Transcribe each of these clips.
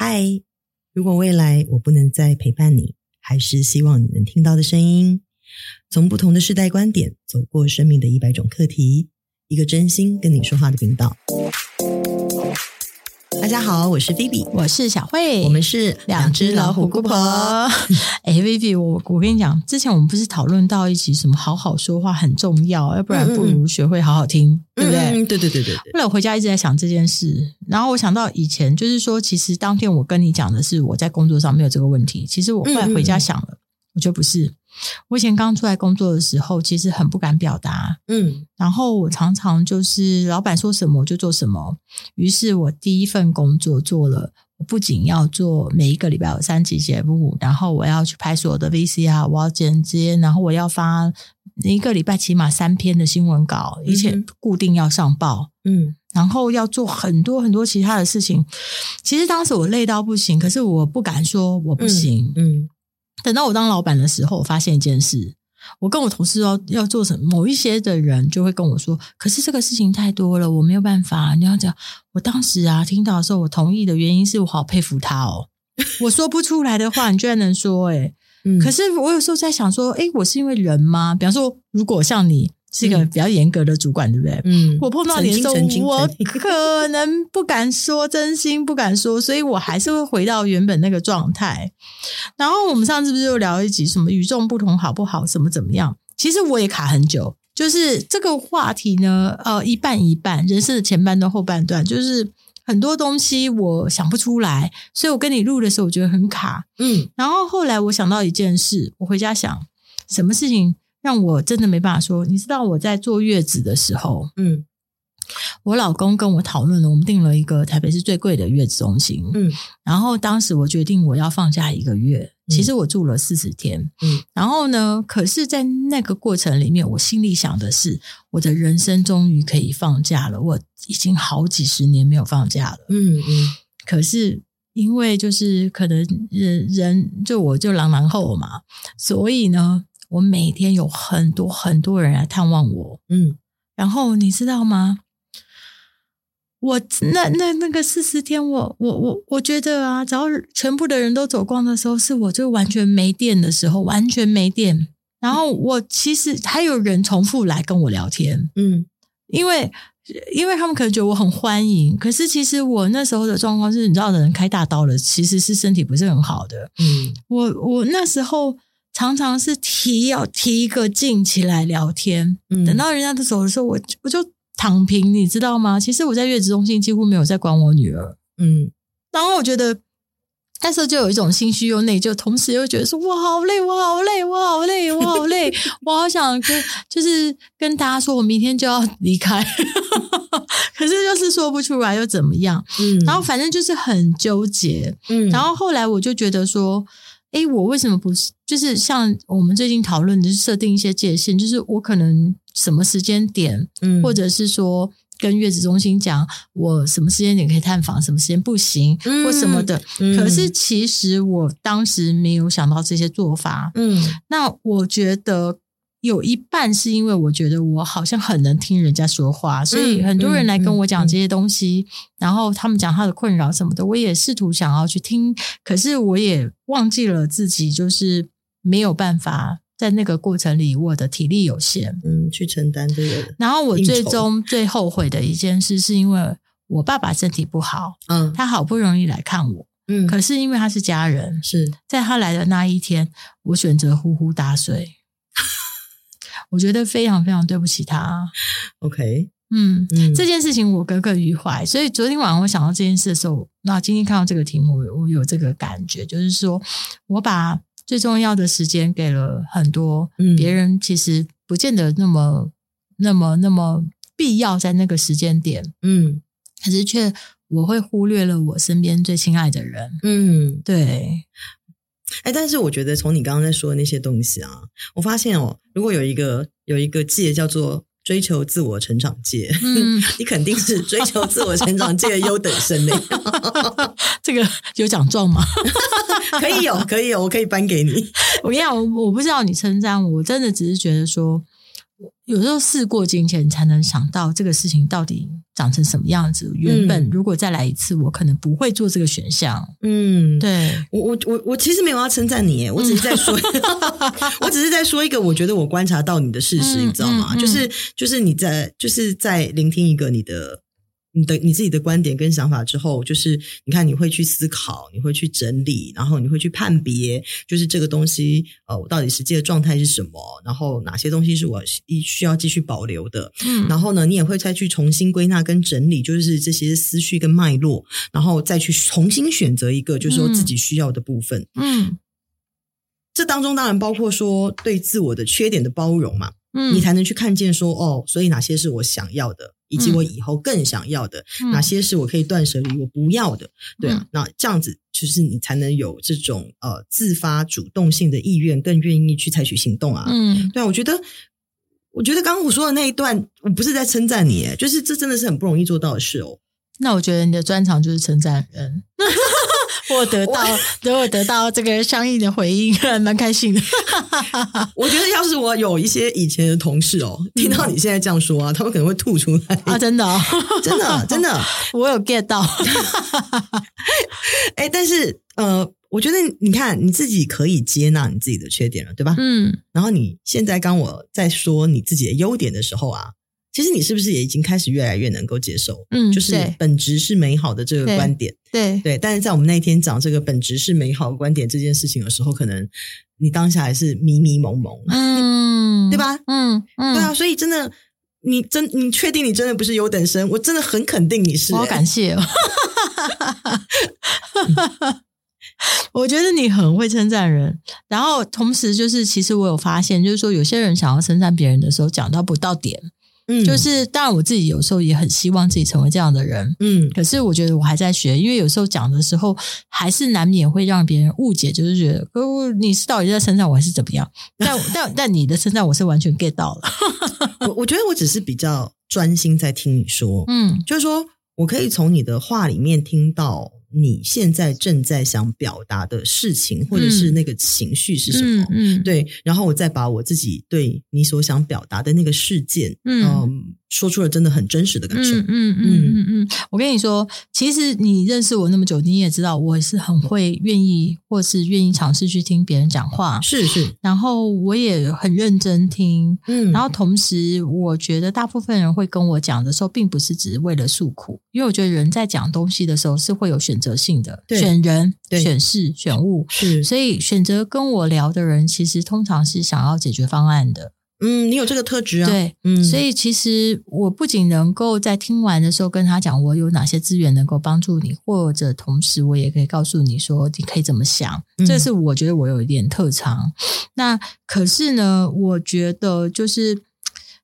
嗨，如果未来我不能再陪伴你，还是希望你能听到的声音。从不同的世代观点，走过生命的一百种课题，一个真心跟你说话的频道。大家好，我是 Vivi，，我是小慧，我们是两只老虎姑婆。哎，菲比，我我跟你讲，之前我们不是讨论到一起，什么好好说话很重要，要不然不如学会好好听，嗯、对不对？嗯、对对对对对。后来我回家一直在想这件事，然后我想到以前，就是说，其实当天我跟你讲的是我在工作上没有这个问题，其实我后来回家想了，嗯、我觉得不是。我以前刚出来工作的时候，其实很不敢表达，嗯，然后我常常就是老板说什么我就做什么。于是我第一份工作做了，我不仅要做每一个礼拜有三集节目，然后我要去拍所有的 VCR，我要剪接，然后我要发一个礼拜起码三篇的新闻稿，而且固定要上报，嗯，然后要做很多很多其他的事情。其实当时我累到不行，可是我不敢说我不行，嗯。嗯等到我当老板的时候，我发现一件事，我跟我同事要要做什么，某一些的人就会跟我说：“可是这个事情太多了，我没有办法。”你要讲，我当时啊听到的时候，我同意的原因是我好佩服他哦。我说不出来的话，你居然能说诶，嗯，可是我有时候在想说，诶，我是因为人吗？比方说，如果像你。是一个比较严格的主管，对不对？嗯，我碰到你的时候，我可能不敢说真心，不敢说，所以我还是会回到原本那个状态。然后我们上次不是又聊一集什么与众不同好不好？什么怎么样？其实我也卡很久，就是这个话题呢，呃，一半一半，人生的前半段后半段，就是很多东西我想不出来，所以我跟你录的时候，我觉得很卡。嗯，然后后来我想到一件事，我回家想，什么事情？让我真的没办法说，你知道我在坐月子的时候，嗯，我老公跟我讨论了，我们订了一个台北市最贵的月子中心，嗯，然后当时我决定我要放假一个月，其实我住了四十天，嗯，然后呢，可是，在那个过程里面，我心里想的是，我的人生终于可以放假了，我已经好几十年没有放假了，嗯嗯，可是因为就是可能人人就我就狼狼后嘛，所以呢。我每天有很多很多人来探望我，嗯，然后你知道吗？我那那那个四十天我，我我我我觉得啊，只要全部的人都走光的时候，是我就完全没电的时候，完全没电。然后我其实还有人重复来跟我聊天，嗯，因为因为他们可能觉得我很欢迎，可是其实我那时候的状况是，你知道，的人开大刀了，其实是身体不是很好的，嗯，我我那时候。常常是提要提一个劲起来聊天，嗯，等到人家都走的时候，我我就躺平，你知道吗？其实我在月子中心几乎没有在管我女儿，嗯，然后我觉得那时候就有一种心虚又内疚，同时又觉得说，我好累，我好累，我好累，我好累，我好想跟就是跟大家说我明天就要离开，可是就是说不出来又怎么样，嗯，然后反正就是很纠结，嗯，然后后来我就觉得说。哎，我为什么不是？就是像我们最近讨论的，就是设定一些界限，就是我可能什么时间点，嗯，或者是说跟月子中心讲，我什么时间点可以探访，什么时间不行，嗯，或什么的。可是其实我当时没有想到这些做法，嗯，那我觉得。有一半是因为我觉得我好像很能听人家说话，所以很多人来跟我讲这些东西，然后他们讲他的困扰什么的，我也试图想要去听，可是我也忘记了自己就是没有办法在那个过程里，我的体力有限，嗯，去承担这个。然后我最终最后悔的一件事，是因为我爸爸身体不好，嗯，他好不容易来看我，嗯，可是因为他是家人，是在他来的那一天，我选择呼呼大睡。我觉得非常非常对不起他。OK，嗯，嗯，这件事情我耿耿于怀。所以昨天晚上我想到这件事的时候，那今天看到这个题目，我有这个感觉，就是说我把最重要的时间给了很多别人，其实不见得那么、那么、那么必要在那个时间点。嗯，可是却我会忽略了我身边最亲爱的人。嗯，对。哎，但是我觉得从你刚刚在说的那些东西啊，我发现哦，如果有一个有一个界叫做追求自我成长界，嗯，你肯定是追求自我成长界的优等生嘞。这个有奖状吗？可以有，可以有，我可以颁给你。我跟你讲，我我不知道你称赞我，我真的只是觉得说，有时候事过境迁，才能想到这个事情到底长成什么样子。原本如果再来一次，我可能不会做这个选项。嗯，对，我我我我其实没有要称赞你，我只是在说，我只是在说一个我觉得我观察到你的事实，嗯、你知道吗？就是就是你在就是在聆听一个你的。你的你自己的观点跟想法之后，就是你看你会去思考，你会去整理，然后你会去判别，就是这个东西呃，我到底实际的状态是什么，然后哪些东西是我需要继续保留的，嗯，然后呢，你也会再去重新归纳跟整理，就是这些思绪跟脉络，然后再去重新选择一个，就是说自己需要的部分，嗯，这当中当然包括说对自我的缺点的包容嘛，嗯，你才能去看见说哦，所以哪些是我想要的。以及我以后更想要的、嗯、哪些是我可以断舍离我不要的，对啊，嗯、那这样子就是你才能有这种呃自发主动性的意愿，更愿意去采取行动啊。嗯，对啊，我觉得，我觉得刚刚我说的那一段，我不是在称赞你，诶，就是这真的是很不容易做到的事哦。那我觉得你的专长就是称赞人。我得到，如果我得到这个相应的回应，还蛮开心的。我觉得，要是我有一些以前的同事哦，听到你现在这样说啊，他们可能会吐出来啊！真的、哦，真的，真的，我有 get 到。哎，但是呃，我觉得你看你自己可以接纳你自己的缺点了，对吧？嗯。然后你现在刚我在说你自己的优点的时候啊。其实你是不是也已经开始越来越能够接受？嗯，就是本质是美好的这个观点，对对，对。但是在我们那一天讲这个本质是美好的观点这件事情的时候，可能你当下还是迷迷蒙蒙，嗯，对吧？嗯嗯，对啊。所以真的，你真你确定你真的不是优等生？我真的很肯定你是，好感谢哦。我觉得你很会称赞人，然后同时就是，其实我有发现，就是说有些人想要称赞别人的时候，讲到不到点。嗯，就是当然，我自己有时候也很希望自己成为这样的人。嗯，可是我觉得我还在学，因为有时候讲的时候还是难免会让别人误解，就是觉得哦，你是到底在称赞我还是怎么样？但但但你的称赞我是完全 get 到了。我 我觉得我只是比较专心在听你说，嗯，就是说我可以从你的话里面听到。你现在正在想表达的事情，或者是那个情绪是什么？嗯，嗯对，然后我再把我自己对你所想表达的那个事件，嗯。嗯说出了真的很真实的感受。嗯嗯嗯嗯嗯，我跟你说，其实你认识我那么久，你也知道我是很会愿意，或是愿意尝试去听别人讲话。是是，然后我也很认真听。嗯，然后同时，我觉得大部分人会跟我讲的时候，并不是只是为了诉苦，因为我觉得人在讲东西的时候是会有选择性的，对选人、对选事、选物。是，所以选择跟我聊的人，其实通常是想要解决方案的。嗯，你有这个特质啊。对，嗯，所以其实我不仅能够在听完的时候跟他讲我有哪些资源能够帮助你，或者同时我也可以告诉你说你可以怎么想，嗯，这是我觉得我有一点特长。那可是呢，我觉得就是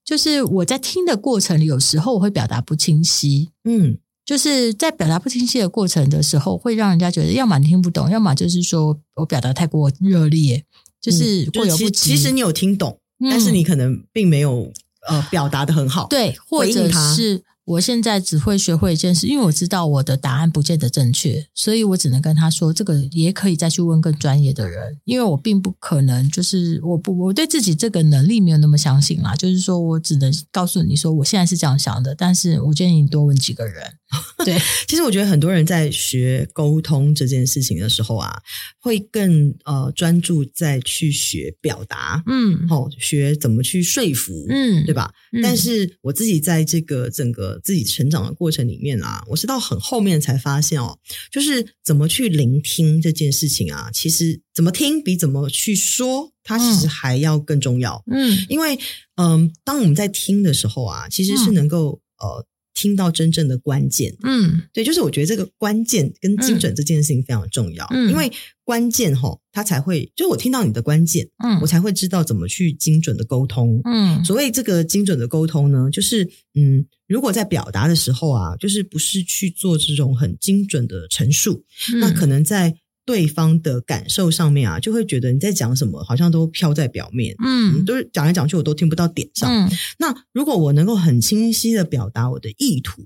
就是我在听的过程里，有时候我会表达不清晰，嗯，就是在表达不清晰的过程的时候，会让人家觉得要么你听不懂，要么就是说我表达太过热烈，就是过犹不及。其实你有听懂。但是你可能并没有呃表达的很好，对，或者是。我现在只会学会一件事，因为我知道我的答案不见得正确，所以我只能跟他说，这个也可以再去问更专业的人，因为我并不可能就是我不我对自己这个能力没有那么相信啦，就是说我只能告诉你说我现在是这样想的，但是我建议你多问几个人。对，其实我觉得很多人在学沟通这件事情的时候啊，会更呃专注在去学表达，嗯，好，学怎么去说服，嗯，对吧？嗯，但是我自己在这个整个。自己成长的过程里面啊，我是到很后面才发现哦，就是怎么去聆听这件事情啊，其实怎么听比怎么去说，它其实还要更重要。嗯，因为嗯、呃，当我们在听的时候啊，其实是能够、嗯、呃。听到真正的关键，嗯，对，就是我觉得这个关键跟精准这件事情非常重要，嗯，因为关键吼，它才会，就我听到你的关键，嗯，我才会知道怎么去精准的沟通，嗯，所谓这个精准的沟通呢，就是，嗯，如果在表达的时候啊，就是不是去做这种很精准的陈述，嗯，那可能在。对方的感受上面啊，就会觉得你在讲什么，好像都飘在表面，嗯，都是讲来讲去，我都听不到点上。嗯，那如果我能够很清晰的表达我的意图，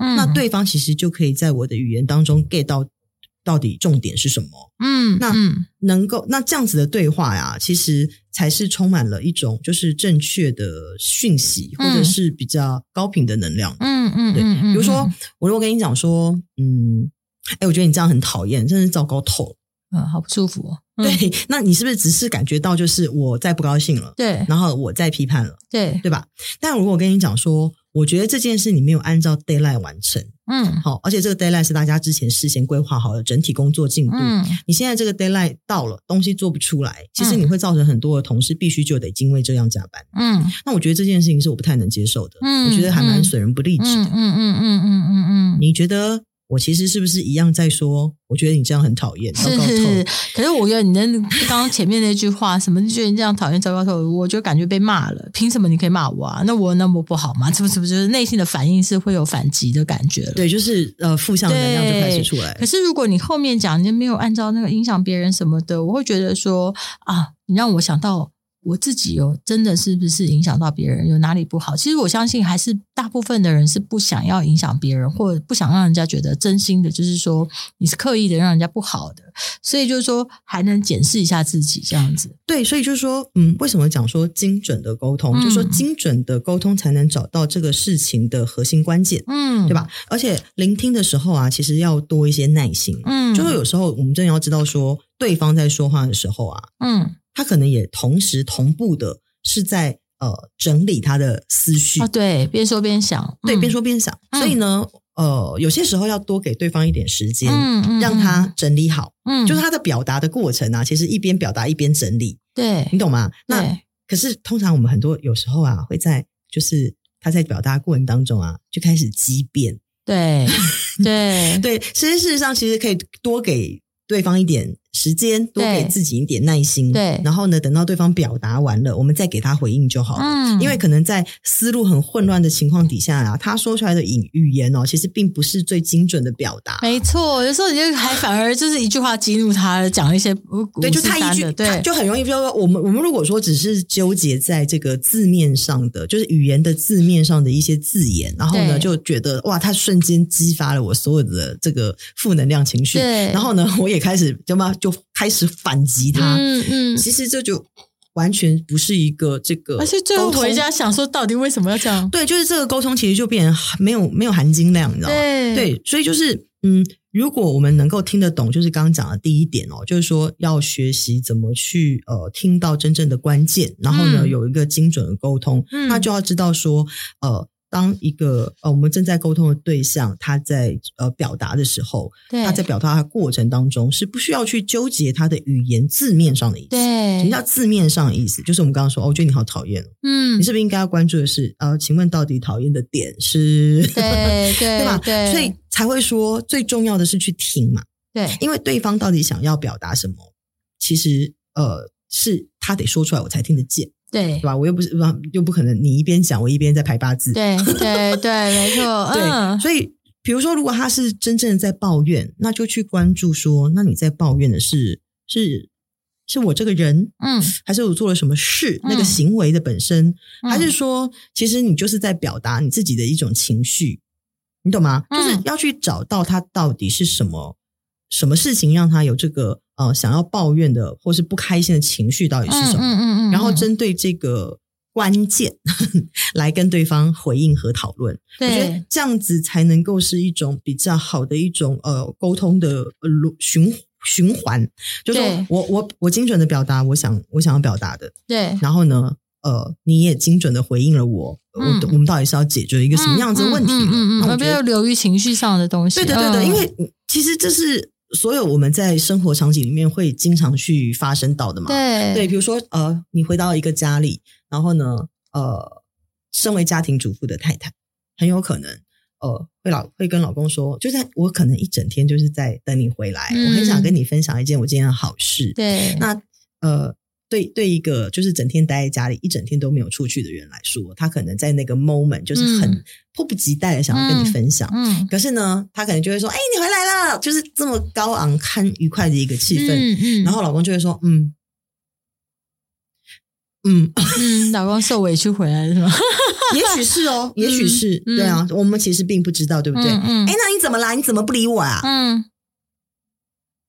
嗯，那对方其实就可以在我的语言当中 get 到到底重点是什么？嗯，那能够那这样子的对话呀，其实才是充满了一种就是正确的讯息，或者是比较高频的能量。嗯嗯，对。比如说，我如果跟你讲说，嗯，哎，我觉得你这样很讨厌，真是糟糕透了。嗯，好不舒服哦。对，那你是不是只是感觉到就是我在不高兴了？对，然后我在批判了，对，对吧？但如果我跟你讲说，我觉得这件事你没有按照 d a y l i g h t 完成，嗯，好，而且这个 d a y l i g h t 是大家之前事先规划好的整体工作进度，嗯，你现在这个 d a y l i g h t 到了，东西做不出来，其实你会造成很多的同事必须就得因为这样加班，嗯，那我觉得这件事情是我不太能接受的，嗯，我觉得还蛮损人不利己的，嗯嗯嗯嗯嗯嗯嗯，你觉得？我其实是不是一样在说？我觉得你这样很讨厌，糟糕透。是是是，可是我觉得你那刚刚前面那句话，什么就觉得你这样讨厌，糟糕透，我就感觉被骂了。凭什么你可以骂我啊？那我那么不好吗？是不是？不是，内心的反应是会有反击的感觉。对，就是呃，负向能量就开始出来。可是如果你后面讲你没有按照那个影响别人什么的，我会觉得说啊，你让我想到。我自己有真的是不是影响到别人？有哪里不好？其实我相信还是大部分的人是不想要影响别人，或者不想让人家觉得真心的，就是说你是刻意的让人家不好的。所以就是说还能检视一下自己这样子。对，所以就是说，嗯，为什么讲说精准的沟通？嗯、就是说精准的沟通才能找到这个事情的核心关键，嗯，对吧？而且聆听的时候啊，其实要多一些耐心，嗯，就是有时候我们真的要知道说，对方在说话的时候啊，嗯。他可能也同时同步的是在呃整理他的思绪。哦，对，边说边想，对，边说边想。所以呢，呃，有些时候要多给对方一点时间，嗯，让他整理好，嗯，就是他的表达的过程啊，其实一边表达一边整理，对，你懂吗？那可是通常我们很多有时候啊，会在就是他在表达过程当中啊，就开始激变，对，对，对，其实事实上其实可以多给对方一点。时间多给自己一点耐心，对，然后呢，等到对方表达完了，我们再给他回应就好了。嗯，因为可能在思路很混乱的情况底下啊，他说出来的语语言哦，其实并不是最精准的表达。没错，有时候你就还反而就是一句话激怒他，讲一些对，就他一句，对，就很容易就说我们我们如果说只是纠结在这个字面上的，就是语言的字面上的一些字眼，然后呢就觉得哇，他瞬间激发了我所有的这个负能量情绪，对，然后呢，我也开始就嘛就。开始反击他，嗯嗯，其实这就完全不是一个这个，而且最后回家想说，到底为什么要这样？对，就是这个沟通其实就变成没有没有含金量，你知道吗？对，对，所以就是嗯，如果我们能够听得懂，就是刚刚讲的第一点哦，就是说要学习怎么去呃听到真正的关键，然后呢有一个精准的沟通，嗯，那就要知道说呃。当一个呃，我们正在沟通的对象，他在呃表达的时候，对他在表达的过程当中是不需要去纠结他的语言字面上的意思。对，什么叫字面上的意思？就是我们刚刚说，哦，我觉得你好讨厌。嗯，你是不是应该要关注的是，呃，请问到底讨厌的点是？对 对对吧？对，所以才会说最重要的是去听嘛。对，因为对方到底想要表达什么，其实呃是他得说出来，我才听得见。对，对吧？我又不是，又不可能你一边讲，我一边在排八字。对，对，对，没错。对，嗯、所以比如说，如果他是真正的在抱怨，那就去关注说，那你在抱怨的是是是我这个人，嗯，还是我做了什么事？嗯、那个行为的本身，嗯、还是说，其实你就是在表达你自己的一种情绪，你懂吗？嗯、就是要去找到他到底是什么什么事情让他有这个。呃，想要抱怨的或是不开心的情绪到底是什么？嗯嗯嗯嗯、然后针对这个关键 来跟对方回应和讨论。我觉得这样子才能够是一种比较好的一种呃沟通的呃循循环。就是我我我精准的表达我想我想要表达的。对。然后呢，呃，你也精准的回应了我。嗯、我我们到底是要解决一个什么样子的问题？嗯嗯嗯，而不要流于情绪上的东西。对对对对，嗯、因为其实这是。所有我们在生活场景里面会经常去发生到的嘛？对对，比如说呃，你回到一个家里，然后呢，呃，身为家庭主妇的太太，很有可能呃，会老会跟老公说，就在我可能一整天就是在等你回来，嗯、我很想跟你分享一件我今天的好事。对，那呃。对，对一个就是整天待在家里一整天都没有出去的人来说，他可能在那个 moment 就是很迫不及待的想要跟你分享。嗯，嗯，可是呢，他可能就会说：“哎，你回来了！”就是这么高昂、堪愉快的一个气氛。嗯嗯，然后老公就会说：“嗯，嗯嗯，老公受委屈回来了是吗？也许是哦，也许是。嗯，对啊，我们其实并不知道，对不对？嗯，嗯，哎，那你怎么啦？你怎么不理我啊？嗯。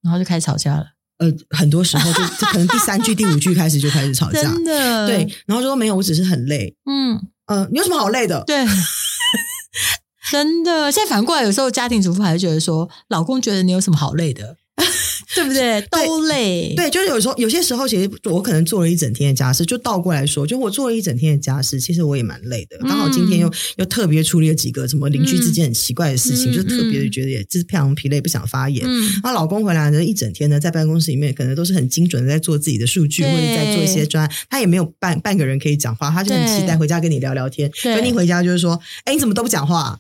然后就开始吵架了。呃，很多时候就 就可能第三句、第五句开始就开始吵架，真的对。然后说没有，我只是很累。嗯，呃，你有什么好累的？对，真的。现在反过来，有时候家庭主妇还是觉得说，老公觉得你有什么好累的。对不对？都累。对，就是有时候，有些时候，其实我可能做了一整天的家事，就倒过来说，就我做了一整天的家事，其实我也蛮累的。刚好今天又、嗯、又特别处理了几个什么邻居之间很奇怪的事情，嗯、就特别的觉得也就是非常疲累，不想发言。嗯，然后老公回来呢，一整天呢，在办公室里面可能都是很精准的在做自己的数据，或者在做一些专案，他也没有半半个人可以讲话，他就很期待回家跟你聊聊天。所以你回家就是说，哎，你怎么都不讲话？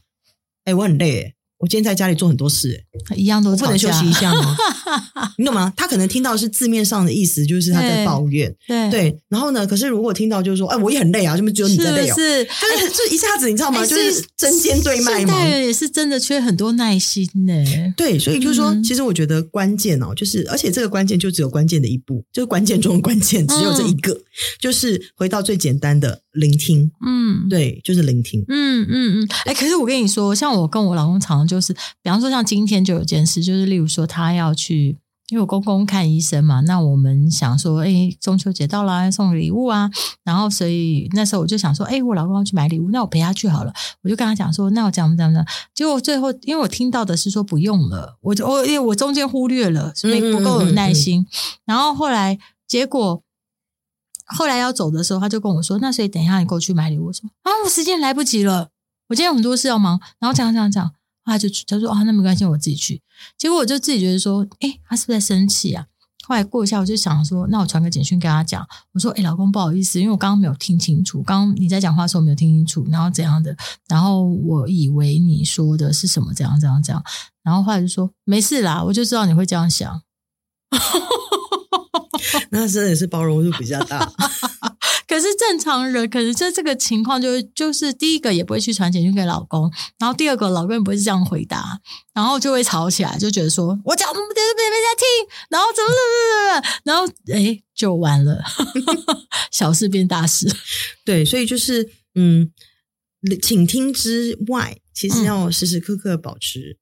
哎，我很累。我今天在家里做很多事，一样都不能休息一下吗？你懂吗？他可能听到是字面上的意思，就是他在抱怨。对，对。然后呢？可是如果听到就是说，哎，我也很累啊，就只有你在累哦。是，是 就是就一下子，你知道吗？就是针尖对麦嘛。对，也是真的缺很多耐心呢。对，所以就是说，其实我觉得关键哦，就是而且这个关键就只有关键的一步，就是关键中的关键，只有这一个，就是回到最简单的聆听。嗯，对，就是聆听。嗯嗯嗯。哎，可是我跟你说，像我跟我老公常常就是，比方说像今天就有件事，就是例如说他要去，因为我公公看医生嘛，那我们想说，哎，中秋节到了，要送礼物啊，然后所以那时候我就想说，哎，我老公要去买礼物，那我陪他去好了。我就跟他讲说，那我讲不讲呢？结果最后，因为我听到的是说不用了，我就我因为我中间忽略了，所以不够有耐心。嗯嗯嗯嗯、然后后来结果后来要走的时候，他就跟我说，那所以等一下你过去买礼物。我说啊，我时间来不及了，我今天有很多事要忙。然后讲讲讲。他就他说啊，那没关系，我自己去。结果我就自己觉得说，诶，他是不是在生气啊？后来过一下，我就想说，那我传个简讯跟他讲，我说，诶，老公不好意思，因为我刚刚没有听清楚，刚刚你在讲话的时候没有听清楚，然后怎样的，然后我以为你说的是什么，这样这样这样，然后后来就说没事啦，我就知道你会这样想。那真的是包容度比较大。可是正常人，可是在这个情况，就是就是第一个也不会去传简讯给老公，然后第二个老公也不会是这样回答，然后就会吵起来，就觉得说我讲别人别人家听，然后怎么怎么怎么，然后哎就完了，小事变大事。对，所以就是嗯，倾听之外，其实要时时刻刻保持。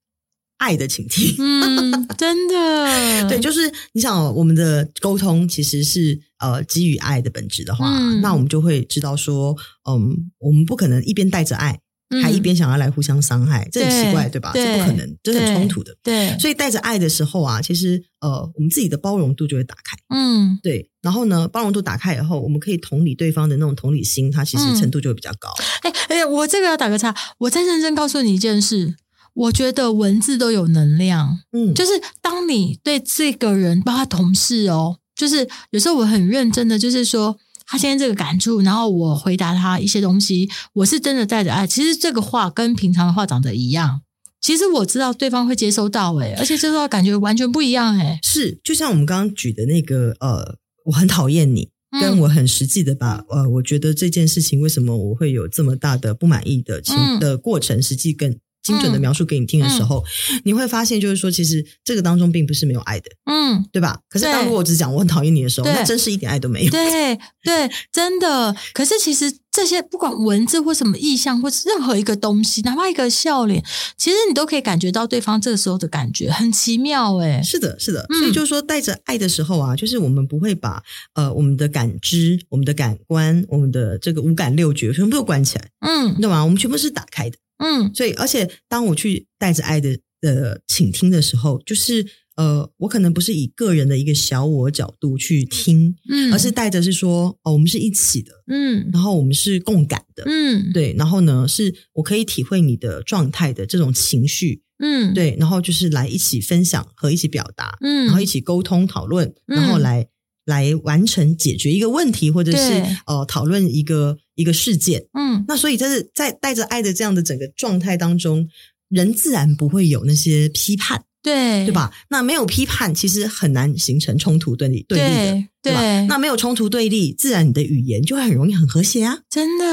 爱的倾听，嗯，真的，对，就是你想，我们的沟通其实是呃基于爱的本质的话，嗯，那我们就会知道说，嗯，我们不可能一边带着爱，嗯，还一边想要来互相伤害，这很奇怪，对吧？对，这不可能，这很冲突的。对，所以带着爱的时候啊，其实呃，我们自己的包容度就会打开，嗯，对。然后呢，包容度打开以后，我们可以同理对方的那种同理心，它其实程度就会比较高。哎哎，我这个要打个叉，我再认真告诉你一件事。我觉得文字都有能量，嗯，就是当你对这个人，包括同事哦，就是有时候我很认真的，就是说他现在这个感触，然后我回答他一些东西，我是真的带着爱。其实这个话跟平常的话长得一样，其实我知道对方会接收到，诶，而且这个感觉完全不一样，诶，是就像我们刚刚举的那个，呃，我很讨厌你，跟我很实际的把，呃，我觉得这件事情为什么我会有这么大的不满意的情的过程，实际更。精准的描述给你听的时候，你会发现，就是说，其实这个当中并不是没有爱的，嗯，对吧？可是当如果我只讲我很讨厌你的时候，那真是一点爱都没有。对对，真的。可是其实这些不管文字或什么意象，或是任何一个东西，哪怕一个笑脸，其实你都可以感觉到对方这个时候的感觉，很奇妙诶。是的，是的。所以就是说，带着爱的时候啊，就是我们不会把呃我们的感知、我们的感官、我们的这个五感六觉全部都关起来，嗯，你懂吗？我们全部是打开的。嗯，所以而且当我去带着爱的呃倾听的时候，就是呃，我可能不是以个人的一个小我角度去听，嗯，而是带着是说哦，我们是一起的，嗯，然后我们是共感的，嗯，对，然后呢，是我可以体会你的状态的这种情绪，嗯，对，然后就是来一起分享和一起表达，嗯，然后一起沟通讨论，然后来。来完成解决一个问题，或者是呃讨论一个一个事件，嗯，那所以这是在带着爱的这样的整个状态当中，人自然不会有那些批判。对，对吧？那没有批判，其实很难形成冲突对立对立的，对？那没有冲突对立，自然你的语言就会很容易很和谐啊！真的，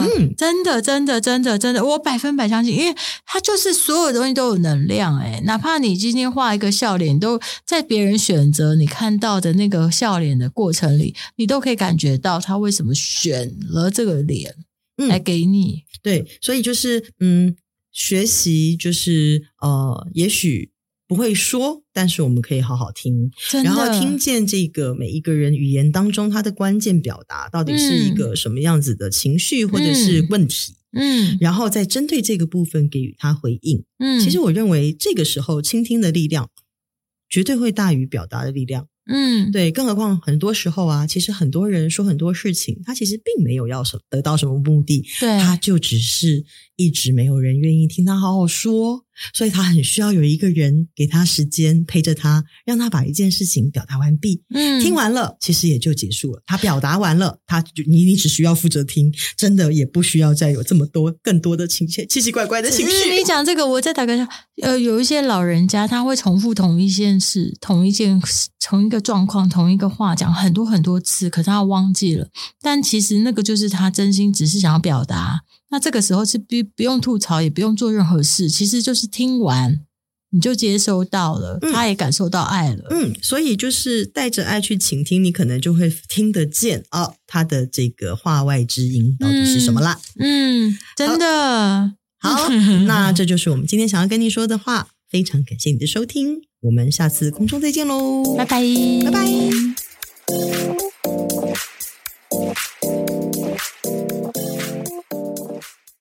嗯，真的，真的，真的，真的，我百分百相信，因为它就是所有东西都有能量，诶，哪怕你今天画一个笑脸，都在别人选择你看到的那个笑脸的过程里，你都可以感觉到他为什么选了这个脸来给你。嗯，对，所以就是嗯，学习就是呃，也许。不会说，但是我们可以好好听，然后听见这个每一个人语言当中他的关键表达到底是一个什么样子的情绪或者是问题，嗯，然后再针对这个部分给予他回应。嗯，其实我认为这个时候倾听的力量绝对会大于表达的力量。嗯，对，更何况很多时候啊，其实很多人说很多事情，他其实并没有要什得到什么目的，对，他就只是一直没有人愿意听他好好说。所以他很需要有一个人给他时间陪着他，让他把一件事情表达完毕。嗯，听完了，其实也就结束了。他表达完了，他就你你只需要负责听，真的也不需要再有这么多更多的情绪奇奇怪怪的情绪。你讲这个，我再打个呃，有一些老人家他会重复同一件事、同一件事、同一个状况、同一个话讲很多很多次，可是他忘记了。但其实那个就是他真心只是想要表达。那这个时候是不不用吐槽，也不用做任何事，其实就是听完你就接收到了，嗯、他也感受到爱了。嗯，所以就是带着爱去倾听，你可能就会听得见哦，他的这个话外之音到底是什么啦？嗯，真的好，好那这就是我们今天想要跟你说的话。非常感谢你的收听，我们下次空中再见喽，拜拜，拜拜。